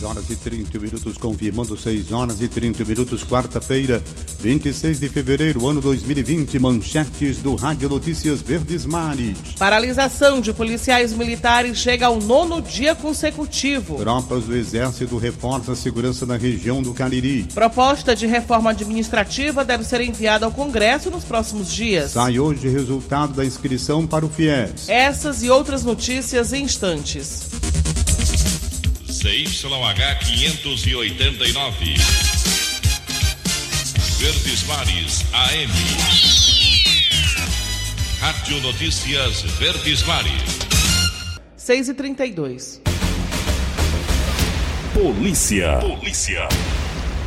6 horas e 30 minutos, confirmando 6 horas e 30 minutos, quarta-feira, 26 de fevereiro, ano 2020, manchetes do Rádio Notícias Verdes Mares. Paralisação de policiais militares chega ao nono dia consecutivo. Tropas do Exército reforçam a segurança na região do Cariri. Proposta de reforma administrativa deve ser enviada ao Congresso nos próximos dias. Sai hoje resultado da inscrição para o FIES. Essas e outras notícias em instantes. CYH 589. Verdes Mares AM. Rádio Notícias Verdes Mares. 6 e 32 Polícia. Polícia.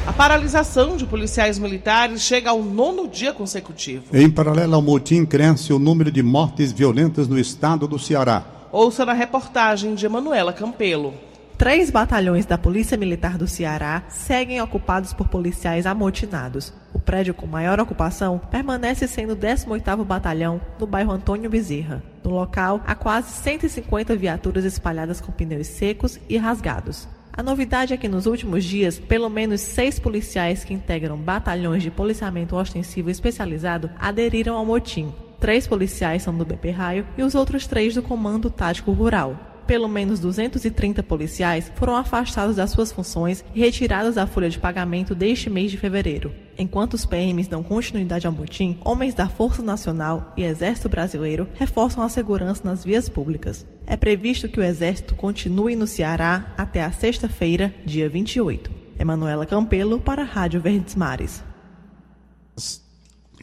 A paralisação de policiais militares chega ao nono dia consecutivo. Em paralelo ao motim, cresce o número de mortes violentas no estado do Ceará. Ouça na reportagem de Emanuela Campelo. Três batalhões da Polícia Militar do Ceará seguem ocupados por policiais amotinados. O prédio com maior ocupação permanece sendo o 18º Batalhão, no bairro Antônio Bezerra. No local, há quase 150 viaturas espalhadas com pneus secos e rasgados. A novidade é que nos últimos dias, pelo menos seis policiais que integram batalhões de policiamento ostensivo especializado aderiram ao motim. Três policiais são do BP Raio e os outros três do Comando Tático Rural. Pelo menos 230 policiais foram afastados das suas funções e retirados da folha de pagamento deste mês de fevereiro. Enquanto os PMs dão continuidade ao motim, homens da Força Nacional e Exército Brasileiro reforçam a segurança nas vias públicas. É previsto que o Exército continue no Ceará até a sexta-feira, dia 28. Emanuela Campelo para a Rádio Verdes Mares.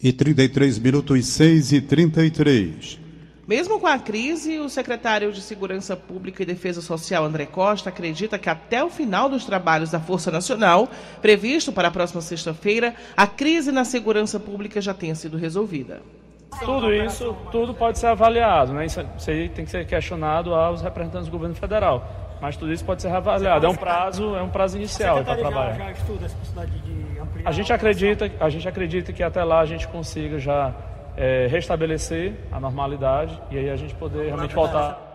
E 33 minutos 6 e 33. Mesmo com a crise, o secretário de Segurança Pública e Defesa Social, André Costa, acredita que até o final dos trabalhos da Força Nacional, previsto para a próxima sexta-feira, a crise na segurança pública já tenha sido resolvida. Tudo isso, tudo pode ser avaliado, né? Isso, aí tem que ser questionado aos representantes do governo federal. Mas tudo isso pode ser avaliado. É um prazo, é um prazo inicial para trabalhar. Já ampliar A gente acredita, a gente acredita que até lá a gente consiga já é, restabelecer a normalidade e aí a gente poder realmente voltar.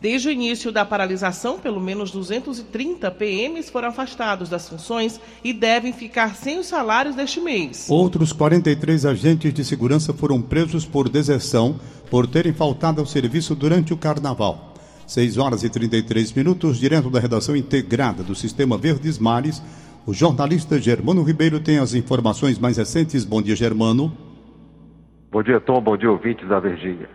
Desde o início da paralisação, pelo menos 230 PMs foram afastados das funções e devem ficar sem os salários deste mês. Outros 43 agentes de segurança foram presos por deserção por terem faltado ao serviço durante o carnaval. 6 horas e 33 minutos, direto da redação integrada do Sistema Verdes Mares, o jornalista Germano Ribeiro tem as informações mais recentes. Bom dia, Germano. Bom dia, Tom. Bom dia, ouvintes da Virgínia.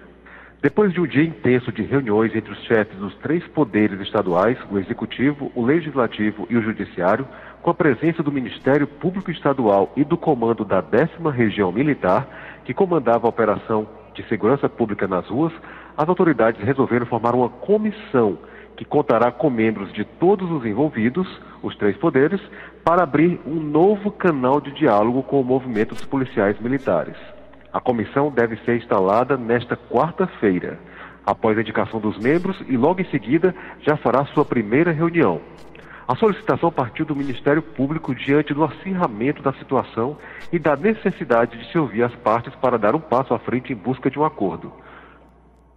Depois de um dia intenso de reuniões entre os chefes dos três poderes estaduais, o Executivo, o Legislativo e o Judiciário, com a presença do Ministério Público Estadual e do comando da 10 Região Militar, que comandava a operação de segurança pública nas ruas, as autoridades resolveram formar uma comissão que contará com membros de todos os envolvidos, os três poderes, para abrir um novo canal de diálogo com o movimento dos policiais militares. A comissão deve ser instalada nesta quarta-feira, após a indicação dos membros e logo em seguida já fará sua primeira reunião. A solicitação partiu do Ministério Público diante do acirramento da situação e da necessidade de se ouvir as partes para dar um passo à frente em busca de um acordo.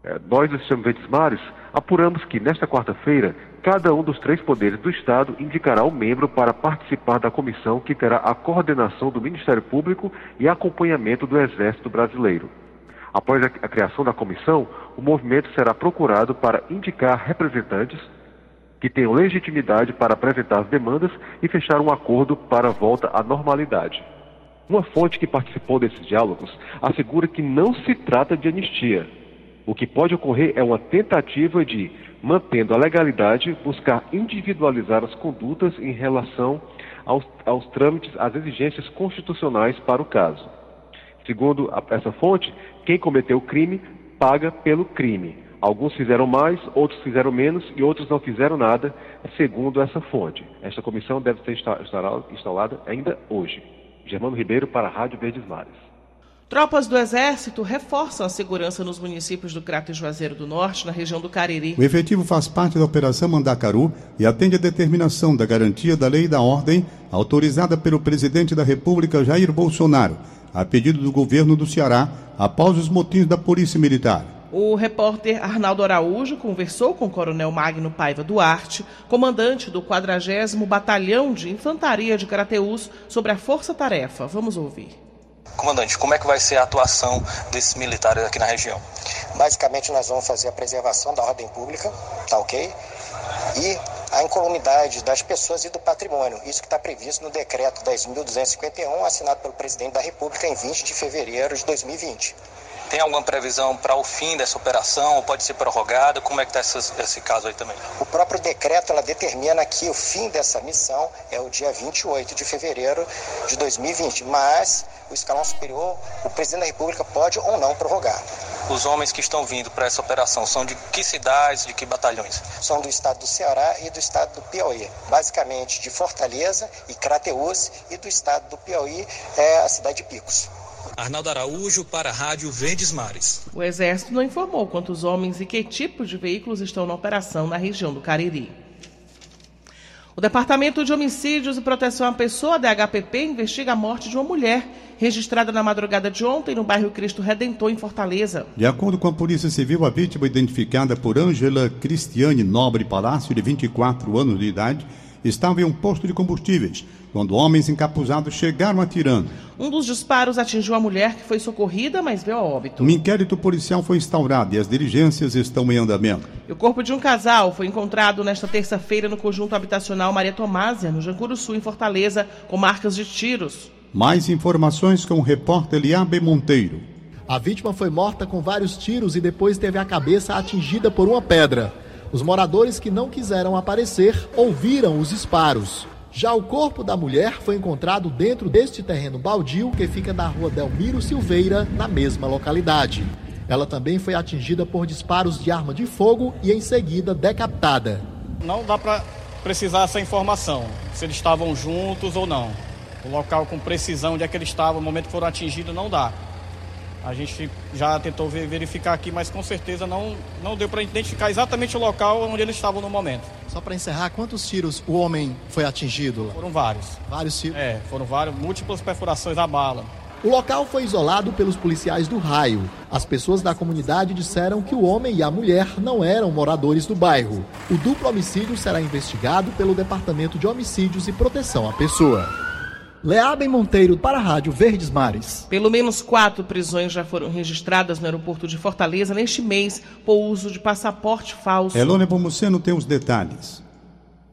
É, nós, do Sistema Verdes Mares, apuramos que nesta quarta-feira, cada um dos três poderes do Estado indicará um membro para participar da comissão que terá a coordenação do Ministério Público e acompanhamento do Exército Brasileiro. Após a, a criação da comissão, o movimento será procurado para indicar representantes que tenham legitimidade para apresentar as demandas e fechar um acordo para a volta à normalidade. Uma fonte que participou desses diálogos assegura que não se trata de anistia. O que pode ocorrer é uma tentativa de, mantendo a legalidade, buscar individualizar as condutas em relação aos, aos trâmites, às exigências constitucionais para o caso. Segundo essa fonte, quem cometeu o crime paga pelo crime. Alguns fizeram mais, outros fizeram menos e outros não fizeram nada, segundo essa fonte. Esta comissão deve ser instalada ainda hoje. Germano Ribeiro para a Rádio Verdes Mares. Tropas do Exército reforçam a segurança nos municípios do Crato e Juazeiro do Norte, na região do Cariri. O efetivo faz parte da Operação Mandacaru e atende à determinação da garantia da lei e da ordem, autorizada pelo presidente da República, Jair Bolsonaro, a pedido do governo do Ceará, após os motins da Polícia Militar. O repórter Arnaldo Araújo conversou com o coronel Magno Paiva Duarte, comandante do 40 Batalhão de Infantaria de Carateús, sobre a força-tarefa. Vamos ouvir. Comandante, como é que vai ser a atuação desses militares aqui na região? Basicamente, nós vamos fazer a preservação da ordem pública, tá ok? E a incolumidade das pessoas e do patrimônio. Isso que está previsto no decreto 10.251, assinado pelo presidente da República em 20 de fevereiro de 2020. Tem alguma previsão para o fim dessa operação ou pode ser prorrogada? Como é que está esse, esse, caso aí também? O próprio decreto ela determina que o fim dessa missão é o dia 28 de fevereiro de 2020, mas o escalão superior, o presidente da República pode ou não prorrogar. Os homens que estão vindo para essa operação são de que cidades, de que batalhões? São do estado do Ceará e do estado do Piauí. Basicamente de Fortaleza e Crateús e do estado do Piauí é a cidade de Picos. Arnaldo Araújo para a Rádio Verdes Mares. O Exército não informou quantos homens e que tipo de veículos estão na operação na região do Cariri. O Departamento de Homicídios e Proteção à Pessoa, DHPP, investiga a morte de uma mulher registrada na madrugada de ontem no bairro Cristo Redentor, em Fortaleza. De acordo com a Polícia Civil, a vítima, identificada por Ângela Cristiane Nobre Palácio, de 24 anos de idade, estava em um posto de combustíveis quando homens encapuzados chegaram atirando. Um dos disparos atingiu a mulher que foi socorrida, mas veio a óbito. Um inquérito policial foi instaurado e as diligências estão em andamento. E o corpo de um casal foi encontrado nesta terça-feira no conjunto habitacional Maria Tomásia, no Jancuru Sul, em Fortaleza, com marcas de tiros. Mais informações com o repórter Eliabe Monteiro. A vítima foi morta com vários tiros e depois teve a cabeça atingida por uma pedra. Os moradores que não quiseram aparecer ouviram os disparos. Já o corpo da mulher foi encontrado dentro deste terreno baldio que fica na rua Delmiro Silveira, na mesma localidade. Ela também foi atingida por disparos de arma de fogo e em seguida decapitada. Não dá para precisar essa informação, se eles estavam juntos ou não. O local com precisão onde é que eles estavam, no momento que foram atingidos, não dá. A gente já tentou verificar aqui, mas com certeza não, não deu para identificar exatamente o local onde eles estavam no momento. Só para encerrar, quantos tiros o homem foi atingido? Lá? Foram vários. Vários tiros? É, foram vários, múltiplas perfurações da bala. O local foi isolado pelos policiais do raio. As pessoas da comunidade disseram que o homem e a mulher não eram moradores do bairro. O duplo homicídio será investigado pelo Departamento de Homicídios e Proteção à Pessoa. Leabem Monteiro para a Rádio Verdes Mares. Pelo menos quatro prisões já foram registradas no aeroporto de Fortaleza neste mês por uso de passaporte falso. Elone Pomuceno tem os detalhes.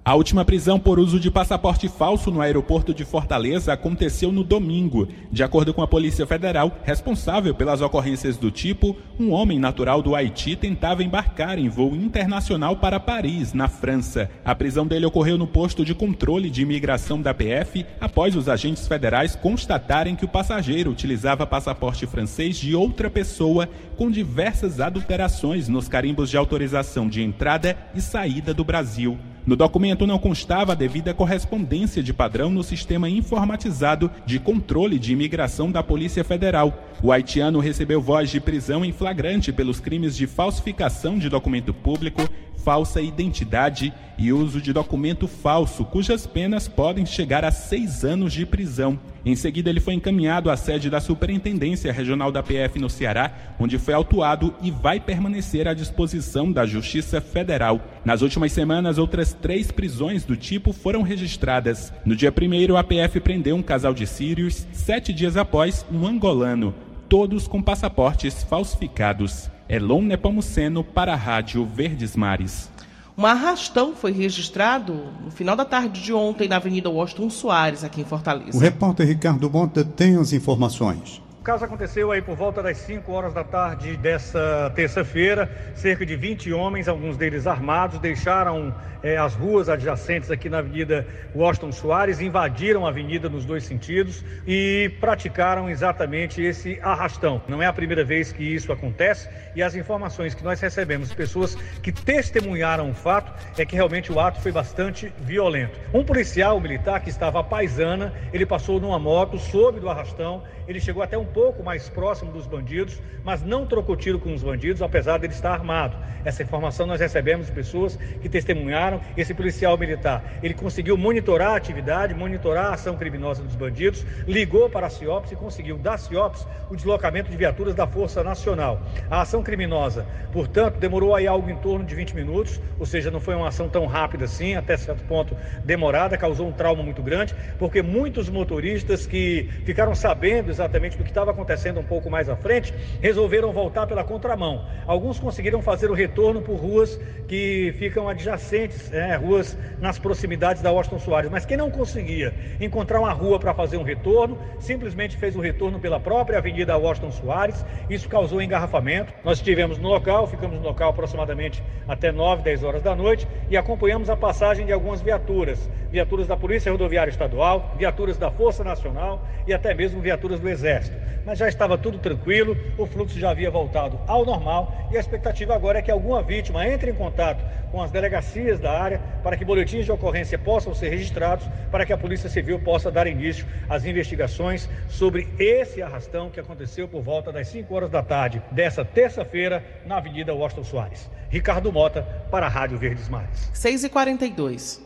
A última prisão por uso de passaporte falso no aeroporto de Fortaleza aconteceu no domingo. De acordo com a Polícia Federal, responsável pelas ocorrências do tipo, um homem natural do Haiti tentava embarcar em voo internacional para Paris, na França. A prisão dele ocorreu no posto de controle de imigração da PF após os agentes federais constatarem que o passageiro utilizava passaporte francês de outra pessoa com diversas adulterações nos carimbos de autorização de entrada e saída do Brasil. No documento não constava a devida correspondência de padrão no sistema informatizado de controle de imigração da Polícia Federal. O haitiano recebeu voz de prisão em flagrante pelos crimes de falsificação de documento público, falsa identidade e uso de documento falso, cujas penas podem chegar a seis anos de prisão. Em seguida, ele foi encaminhado à sede da Superintendência Regional da PF no Ceará, onde foi autuado e vai permanecer à disposição da Justiça Federal. Nas últimas semanas, outras três prisões do tipo foram registradas. No dia 1, a PF prendeu um casal de sírios, sete dias após, um angolano, todos com passaportes falsificados. Elon Nepomuceno para a Rádio Verdes Mares. Um arrastão foi registrado no final da tarde de ontem na Avenida Washington Soares, aqui em Fortaleza. O repórter Ricardo Monta tem as informações. Caso aconteceu aí por volta das 5 horas da tarde dessa terça-feira. Cerca de 20 homens, alguns deles armados, deixaram é, as ruas adjacentes aqui na Avenida Washington Soares, invadiram a avenida nos dois sentidos e praticaram exatamente esse arrastão. Não é a primeira vez que isso acontece e as informações que nós recebemos, pessoas que testemunharam o fato, é que realmente o ato foi bastante violento. Um policial militar que estava à paisana, ele passou numa moto, soube do arrastão, ele chegou até um pouco mais próximo dos bandidos, mas não trocou tiro com os bandidos, apesar de ele estar armado. Essa informação nós recebemos de pessoas que testemunharam. Esse policial militar, ele conseguiu monitorar a atividade, monitorar a ação criminosa dos bandidos, ligou para a CIOPS e conseguiu da CIOPS o deslocamento de viaturas da Força Nacional. A ação criminosa, portanto, demorou aí algo em torno de 20 minutos, ou seja, não foi uma ação tão rápida assim, até certo ponto demorada, causou um trauma muito grande, porque muitos motoristas que ficaram sabendo exatamente do que estava acontecendo um pouco mais à frente, resolveram voltar pela contramão. Alguns conseguiram fazer o retorno por ruas que ficam adjacentes, é, ruas nas proximidades da Washington Soares. Mas quem não conseguia encontrar uma rua para fazer um retorno, simplesmente fez o retorno pela própria Avenida Washington Soares. Isso causou engarrafamento. Nós estivemos no local, ficamos no local aproximadamente até 9, 10 horas da noite e acompanhamos a passagem de algumas viaturas, viaturas da Polícia Rodoviária Estadual, viaturas da Força Nacional e até mesmo viaturas do Exército. Mas já estava tudo tranquilo, o fluxo já havia voltado ao normal e a expectativa agora é que alguma vítima entre em contato com as delegacias da área para que boletins de ocorrência possam ser registrados, para que a Polícia Civil possa dar início às investigações sobre esse arrastão que aconteceu por volta das 5 horas da tarde dessa terça-feira na Avenida Washington Soares. Ricardo Mota para a Rádio Verdes Mares. 6h42.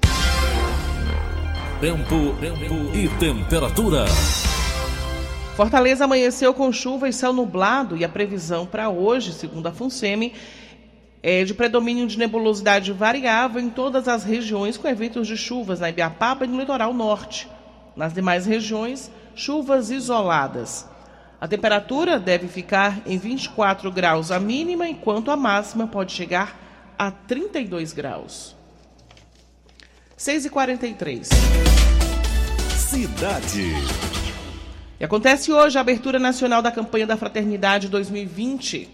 Tempo, tempo e temperatura. Fortaleza amanheceu com chuva e céu nublado e a previsão para hoje, segundo a FUNSEMI, é de predomínio de nebulosidade variável em todas as regiões, com eventos de chuvas na Ibiapaba e no litoral norte. Nas demais regiões, chuvas isoladas. A temperatura deve ficar em 24 graus a mínima, enquanto a máxima pode chegar a 32 graus. 6h43. Cidade. E acontece hoje a abertura nacional da campanha da Fraternidade 2020.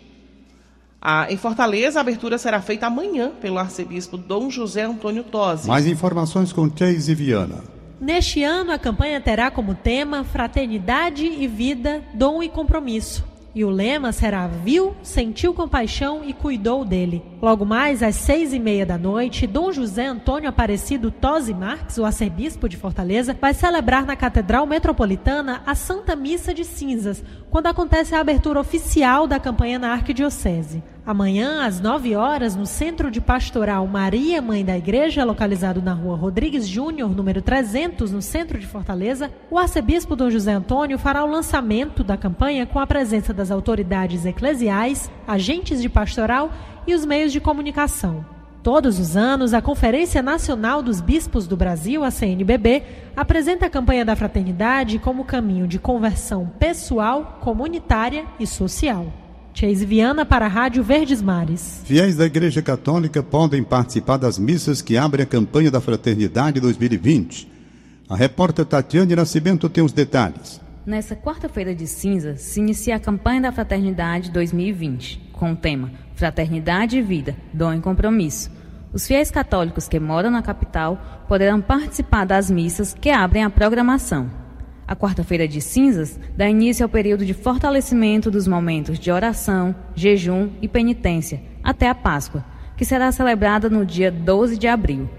Ah, em Fortaleza, a abertura será feita amanhã pelo arcebispo Dom José Antônio Tosi. Mais informações com Chase e Viana. Neste ano, a campanha terá como tema Fraternidade e Vida, Dom e Compromisso. E o lema será Viu, sentiu compaixão e cuidou dele. Logo mais, às seis e meia da noite, Dom José Antônio Aparecido Tosi Marques, o arcebispo de Fortaleza, vai celebrar na Catedral Metropolitana a Santa Missa de Cinzas, quando acontece a abertura oficial da campanha na Arquidiocese. Amanhã, às 9 horas, no Centro de Pastoral Maria Mãe da Igreja, localizado na rua Rodrigues Júnior, número 300, no centro de Fortaleza, o arcebispo Dom José Antônio fará o lançamento da campanha com a presença das autoridades eclesiais, agentes de pastoral e os meios de comunicação. Todos os anos, a Conferência Nacional dos Bispos do Brasil, a CNBB, apresenta a campanha da fraternidade como caminho de conversão pessoal, comunitária e social. Chase Viana para a Rádio Verdes Mares. Fiéis da Igreja Católica podem participar das missas que abrem a campanha da Fraternidade 2020. A repórter Tatiane Nascimento tem os detalhes. Nessa quarta-feira de cinza, se inicia a campanha da Fraternidade 2020, com o tema Fraternidade e Vida, Dom e Compromisso. Os fiéis católicos que moram na capital poderão participar das missas que abrem a programação. A quarta-feira de cinzas dá início ao período de fortalecimento dos momentos de oração, jejum e penitência, até a Páscoa, que será celebrada no dia 12 de abril.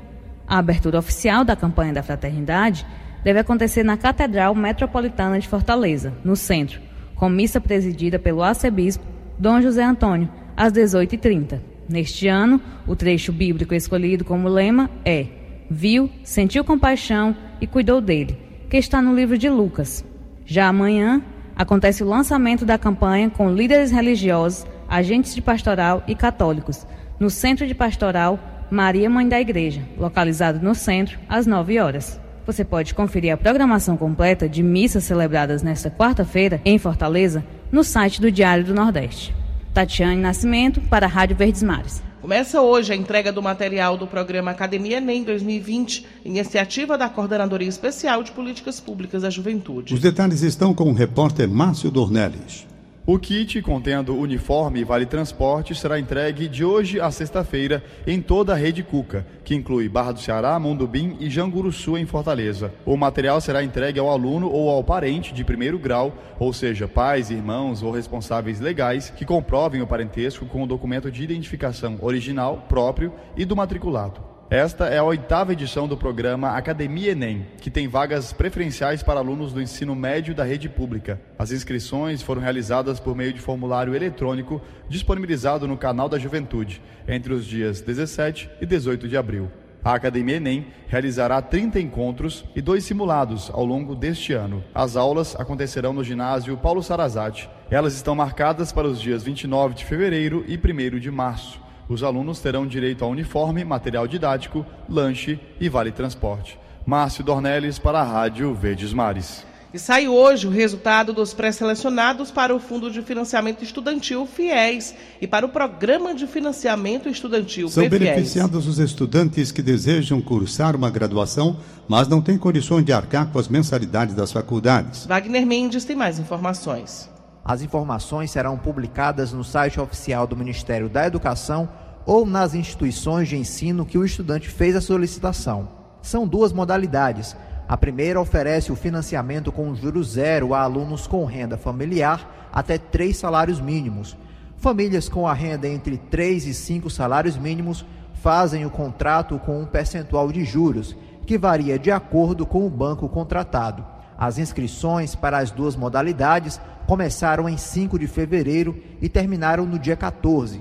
A abertura oficial da campanha da Fraternidade deve acontecer na Catedral Metropolitana de Fortaleza, no centro, com missa presidida pelo arcebispo Dom José Antônio, às 18h30. Neste ano, o trecho bíblico escolhido como lema é: Viu, sentiu compaixão e cuidou dele que está no livro de Lucas. Já amanhã, acontece o lançamento da campanha com líderes religiosos, agentes de pastoral e católicos, no Centro de Pastoral Maria Mãe da Igreja, localizado no centro, às 9 horas. Você pode conferir a programação completa de missas celebradas nesta quarta-feira em Fortaleza no site do Diário do Nordeste. Tatiane Nascimento para a Rádio Verdes Mares. Começa hoje a entrega do material do programa Academia Enem 2020, iniciativa da Coordenadoria Especial de Políticas Públicas da Juventude. Os detalhes estão com o repórter Márcio Dornelles. O kit contendo uniforme e vale transporte será entregue de hoje a sexta-feira em toda a rede Cuca, que inclui Barra do Ceará, Mondubim e Janguruçu em Fortaleza. O material será entregue ao aluno ou ao parente de primeiro grau, ou seja, pais, irmãos ou responsáveis legais que comprovem o parentesco com o documento de identificação original, próprio e do matriculado. Esta é a oitava edição do programa Academia Enem, que tem vagas preferenciais para alunos do ensino médio da rede pública. As inscrições foram realizadas por meio de formulário eletrônico disponibilizado no canal da Juventude, entre os dias 17 e 18 de abril. A Academia Enem realizará 30 encontros e dois simulados ao longo deste ano. As aulas acontecerão no ginásio Paulo Sarazate. Elas estão marcadas para os dias 29 de fevereiro e 1 de março. Os alunos terão direito a uniforme, material didático, lanche e vale transporte. Márcio Dornelles para a Rádio Verdes Mares. E sai hoje o resultado dos pré-selecionados para o Fundo de Financiamento Estudantil FIES e para o Programa de Financiamento Estudantil São PFIES. beneficiados os estudantes que desejam cursar uma graduação, mas não têm condições de arcar com as mensalidades das faculdades. Wagner Mendes tem mais informações. As informações serão publicadas no site oficial do Ministério da Educação ou nas instituições de ensino que o estudante fez a solicitação. São duas modalidades. A primeira oferece o financiamento com juros zero a alunos com renda familiar até três salários mínimos. Famílias com a renda entre três e cinco salários mínimos fazem o contrato com um percentual de juros, que varia de acordo com o banco contratado. As inscrições para as duas modalidades começaram em 5 de fevereiro e terminaram no dia 14.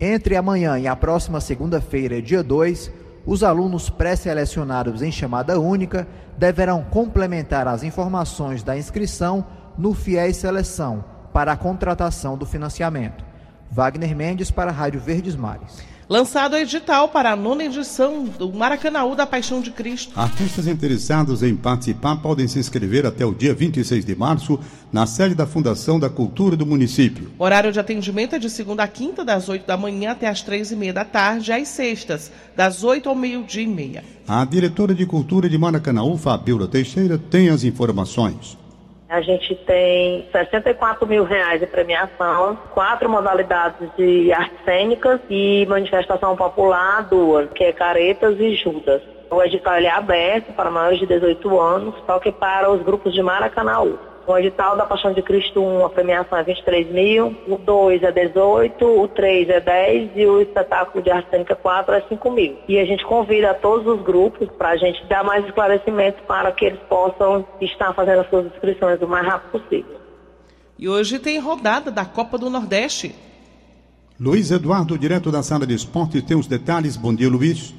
Entre amanhã e a próxima segunda-feira, dia 2, os alunos pré-selecionados em chamada única deverão complementar as informações da inscrição no FIES Seleção para a contratação do financiamento. Wagner Mendes para a Rádio Verdes Mares. Lançado o edital para a nona edição do Maracanaú da Paixão de Cristo. Artistas interessados em participar podem se inscrever até o dia 26 de março na sede da Fundação da Cultura do município. Horário de atendimento é de segunda a quinta, das 8 da manhã até as três e meia da tarde, às sextas, das 8 ao meio-dia e meia. A diretora de Cultura de Maracanaú, Fabiola Teixeira, tem as informações. A gente tem 64 mil reais de premiação, quatro modalidades de artes cênicas e manifestação popular, duas, que é caretas e judas. O edital é aberto para maiores de 18 anos, só que para os grupos de Maracanaú. O edital da Paixão de Cristo 1, a premiação é 23 mil, o 2 é 18, o 3 é 10 e o espetáculo de arte cênica 4 é 5 mil. E a gente convida todos os grupos para a gente dar mais esclarecimento para que eles possam estar fazendo as suas inscrições o mais rápido possível. E hoje tem rodada da Copa do Nordeste. Luiz Eduardo, direto da sala de esporte, tem os detalhes. Bom dia, Luiz.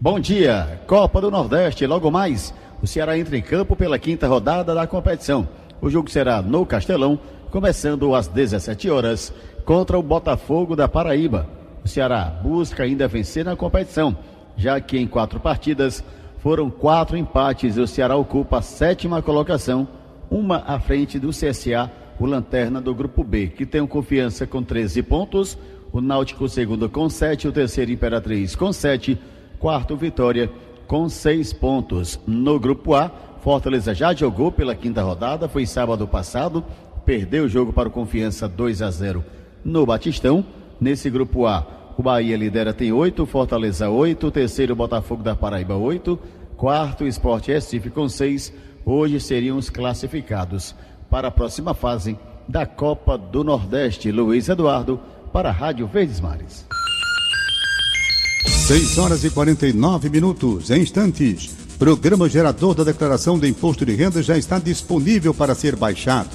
Bom dia. Copa do Nordeste, logo mais. O Ceará entra em campo pela quinta rodada da competição. O jogo será no Castelão, começando às 17 horas, contra o Botafogo da Paraíba. O Ceará busca ainda vencer na competição, já que em quatro partidas foram quatro empates e o Ceará ocupa a sétima colocação, uma à frente do CSA, o lanterna do Grupo B, que tem confiança com 13 pontos, o Náutico segundo com 7, o terceiro Imperatriz com 7, quarto Vitória com 6 pontos. No Grupo A, Fortaleza já jogou pela quinta rodada, foi sábado passado, perdeu o jogo para o Confiança 2 a 0 no Batistão. Nesse grupo A, o Bahia lidera tem 8, Fortaleza 8, terceiro Botafogo da Paraíba 8, quarto Esporte Recife com 6. Hoje seriam os classificados para a próxima fase da Copa do Nordeste. Luiz Eduardo para a Rádio Verdes Mares. 6 horas e 49 minutos, em instantes. Programa gerador da declaração de imposto de renda já está disponível para ser baixado.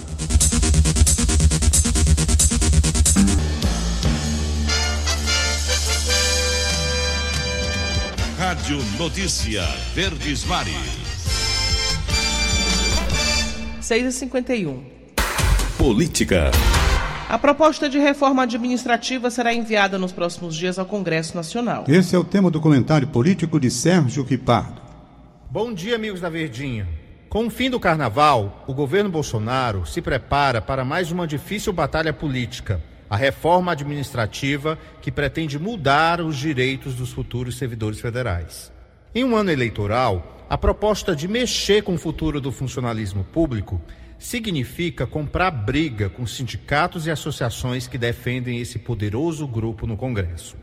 Rádio Notícia Verdes Mares. 6 e 51 Política. A proposta de reforma administrativa será enviada nos próximos dias ao Congresso Nacional. Esse é o tema do comentário político de Sérgio Ripardo. Bom dia, amigos da Verdinha. Com o fim do carnaval, o governo Bolsonaro se prepara para mais uma difícil batalha política, a reforma administrativa que pretende mudar os direitos dos futuros servidores federais. Em um ano eleitoral, a proposta de mexer com o futuro do funcionalismo público significa comprar briga com sindicatos e associações que defendem esse poderoso grupo no Congresso.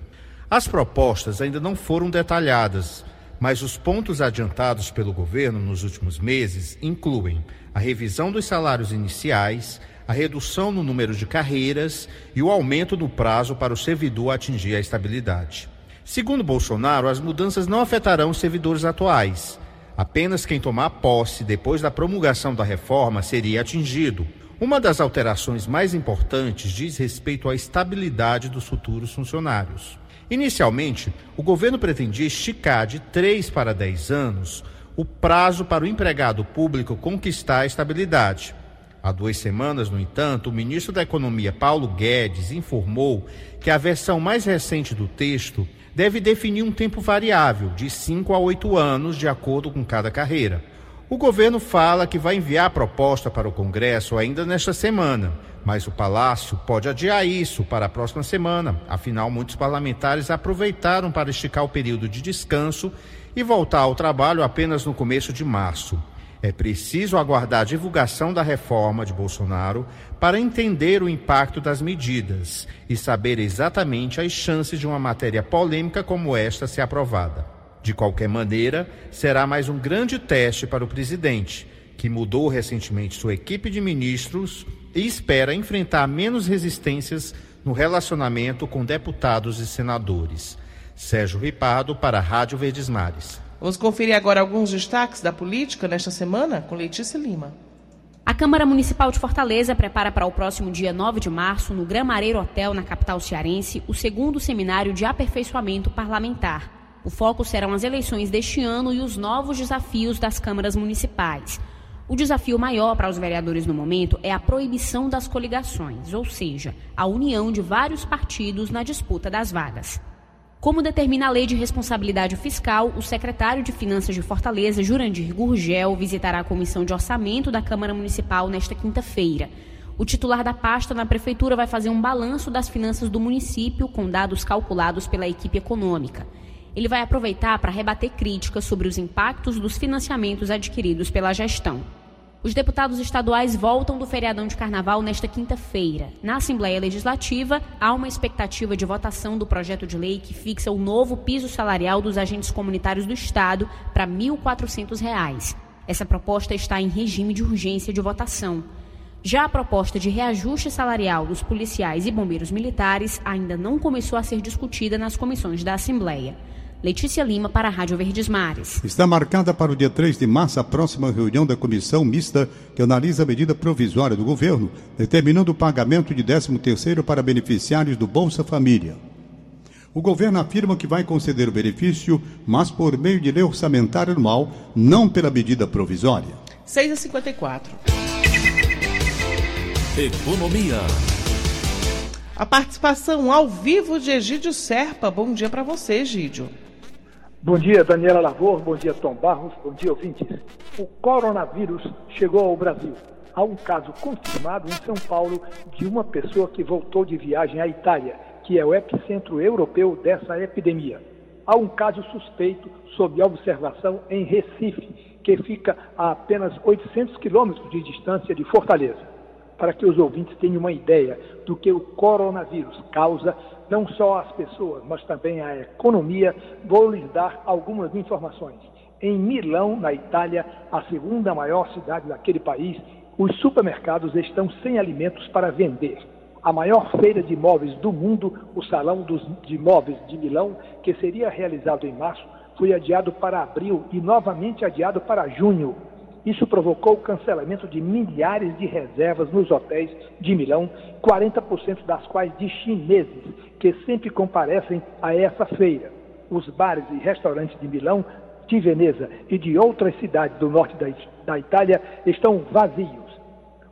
As propostas ainda não foram detalhadas, mas os pontos adiantados pelo governo nos últimos meses incluem a revisão dos salários iniciais, a redução no número de carreiras e o aumento do prazo para o servidor atingir a estabilidade. Segundo Bolsonaro, as mudanças não afetarão os servidores atuais. Apenas quem tomar posse depois da promulgação da reforma seria atingido. Uma das alterações mais importantes diz respeito à estabilidade dos futuros funcionários. Inicialmente, o governo pretendia esticar de 3 para 10 anos o prazo para o empregado público conquistar a estabilidade. Há duas semanas, no entanto, o ministro da Economia, Paulo Guedes, informou que a versão mais recente do texto deve definir um tempo variável, de 5 a 8 anos, de acordo com cada carreira. O governo fala que vai enviar a proposta para o Congresso ainda nesta semana, mas o Palácio pode adiar isso para a próxima semana. Afinal, muitos parlamentares aproveitaram para esticar o período de descanso e voltar ao trabalho apenas no começo de março. É preciso aguardar a divulgação da reforma de Bolsonaro para entender o impacto das medidas e saber exatamente as chances de uma matéria polêmica como esta ser aprovada. De qualquer maneira, será mais um grande teste para o presidente, que mudou recentemente sua equipe de ministros espera enfrentar menos resistências no relacionamento com deputados e senadores. Sérgio Ripado para a Rádio Verdes Mares. Vamos conferir agora alguns destaques da política nesta semana com Letícia Lima. A Câmara Municipal de Fortaleza prepara para o próximo dia 9 de março, no Gramareiro Hotel, na capital cearense, o segundo seminário de aperfeiçoamento parlamentar. O foco serão as eleições deste ano e os novos desafios das câmaras municipais. O desafio maior para os vereadores no momento é a proibição das coligações, ou seja, a união de vários partidos na disputa das vagas. Como determina a Lei de Responsabilidade Fiscal, o secretário de Finanças de Fortaleza, Jurandir Gurgel, visitará a Comissão de Orçamento da Câmara Municipal nesta quinta-feira. O titular da pasta na Prefeitura vai fazer um balanço das finanças do município com dados calculados pela equipe econômica ele vai aproveitar para rebater críticas sobre os impactos dos financiamentos adquiridos pela gestão. Os deputados estaduais voltam do feriadão de carnaval nesta quinta-feira. Na Assembleia Legislativa, há uma expectativa de votação do projeto de lei que fixa o novo piso salarial dos agentes comunitários do Estado para R$ 1.400. Essa proposta está em regime de urgência de votação. Já a proposta de reajuste salarial dos policiais e bombeiros militares ainda não começou a ser discutida nas comissões da Assembleia. Letícia Lima para a Rádio Verdes Mares. Está marcada para o dia 3 de março a próxima reunião da comissão mista que analisa a medida provisória do governo, determinando o pagamento de 13º para beneficiários do Bolsa Família. O governo afirma que vai conceder o benefício, mas por meio de lei orçamentária anual, não pela medida provisória. 6 a 54. Economia. A participação ao vivo de Egídio Serpa. Bom dia para você, Egídio. Bom dia, Daniela Lavor. Bom dia, Tom Barros. Bom dia, ouvintes. O coronavírus chegou ao Brasil. Há um caso confirmado em São Paulo de uma pessoa que voltou de viagem à Itália, que é o epicentro europeu dessa epidemia. Há um caso suspeito sob observação em Recife, que fica a apenas 800 quilômetros de distância de Fortaleza. Para que os ouvintes tenham uma ideia do que o coronavírus causa, não só às pessoas, mas também à economia, vou lhes dar algumas informações. Em Milão, na Itália, a segunda maior cidade daquele país, os supermercados estão sem alimentos para vender. A maior feira de imóveis do mundo, o Salão dos, de Imóveis de Milão, que seria realizado em março, foi adiado para abril e novamente adiado para junho. Isso provocou o cancelamento de milhares de reservas nos hotéis de Milão, 40% das quais de chineses, que sempre comparecem a essa feira. Os bares e restaurantes de Milão, de Veneza e de outras cidades do norte da, Itália estão vazios.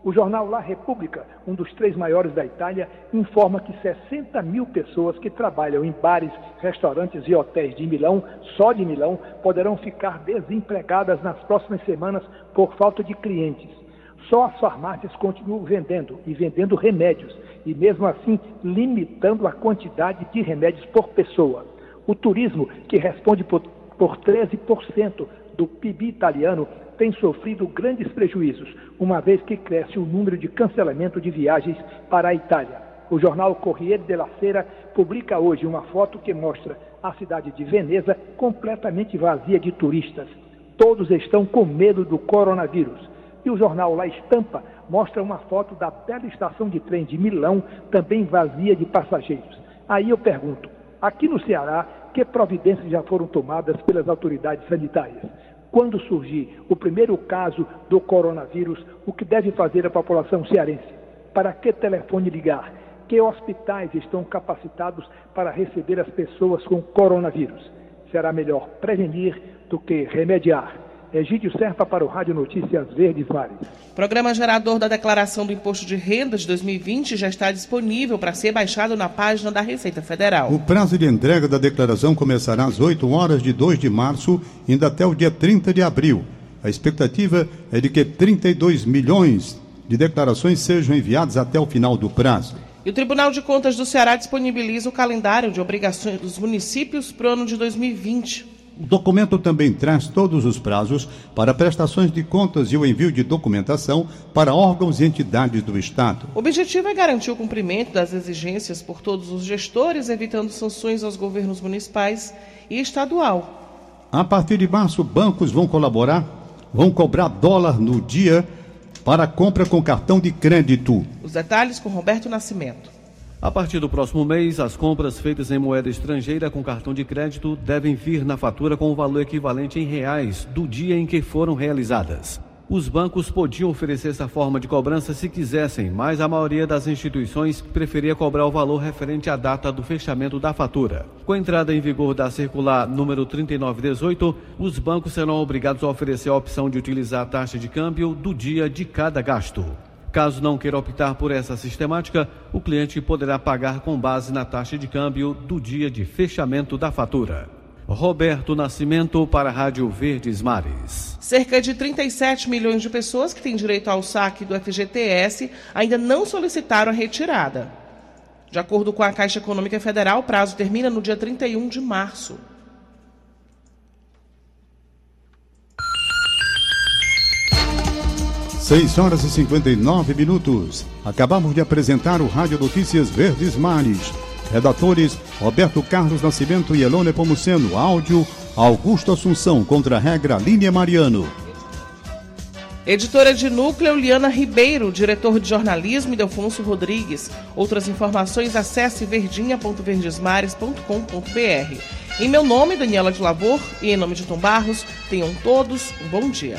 O jornal La Repubblica, um dos três maiores da Itália, informa que 60 mil pessoas que trabalham em bares, restaurantes e hotéis de Milão, só de Milão, poderão ficar desempregadas nas próximas semanas por falta de clientes. Só as farmácias continuam vendendo e vendendo remédios e, mesmo assim, limitando a quantidade de remédios por pessoa. O turismo, que responde por, por 13% do PIB italiano, tem sofrido grandes prejuízos, uma vez que cresce o número de cancelamento de viagens para a Itália. O jornal Corriere della Sera publica hoje uma foto que mostra a cidade de Veneza completamente vazia de turistas. Todos estão com medo do coronavírus. E o jornal La Estampa mostra uma foto da bela estação de trem de Milão, também vazia de passageiros. Aí eu pergunto: aqui no Ceará, que providências já foram tomadas pelas autoridades sanitárias? Quando surgir o primeiro caso do coronavírus, o que deve fazer a população cearense? Para que telefone ligar? Que hospitais estão capacitados para receber as pessoas com coronavírus? Será melhor prevenir do que remediar. Egídio Serpa para o Rádio Notícias Verdes Mares. Programa gerador da declaração do Imposto de Renda de 2020 já está disponível para ser baixado na página da Receita Federal. O prazo de entrega da declaração começará às 8 horas de 2 de março, indo até o dia 30 de abril. A expectativa é de que 32 milhões de declarações sejam enviadas até o final do prazo. E o Tribunal de Contas do Ceará disponibiliza o calendário de obrigações dos municípios para o ano de 2020. O documento também traz todos os prazos para prestações de contas e o envio de documentação para órgãos e entidades do Estado. O objetivo é garantir o cumprimento das exigências por todos os gestores, evitando sanções aos governos municipais e estadual. A partir de março, bancos vão colaborar, vão cobrar dólar no dia para compra com cartão de crédito. Os detalhes com Roberto Nascimento. A partir do próximo mês, as compras feitas em moeda estrangeira com cartão de crédito devem vir na fatura com o valor equivalente em reais do dia em que foram realizadas. Os bancos podiam oferecer essa forma de cobrança se quisessem, mas a maioria das instituições preferia cobrar o valor referente à data do fechamento da fatura. Com a entrada em vigor da circular número 3918, os bancos serão obrigados a oferecer a opção de utilizar a taxa de câmbio do dia de cada gasto. Caso não queira optar por essa sistemática, o cliente poderá pagar com base na taxa de câmbio do dia de fechamento da fatura. Roberto Nascimento para a Rádio Verdes Mares. Cerca de 37 milhões de pessoas que têm direito ao saque do FGTS ainda não solicitaram a retirada. De acordo com a Caixa Econômica Federal, o prazo termina no dia 31 de março. 6 horas e 59 minutos. Acabamos de apresentar o Rádio Notícias Verdes Mares. Redatores Roberto Carlos Nascimento e Elone Pomuceno. Áudio Augusto Assunção contra a regra Línia Mariano. Editora de núcleo Liana Ribeiro, diretor de jornalismo Delfonso Rodrigues. Outras informações acesse verdinha.verdesmares.com.br. Em meu nome, Daniela de Lavor, e em nome de Tom Barros, tenham todos um bom dia.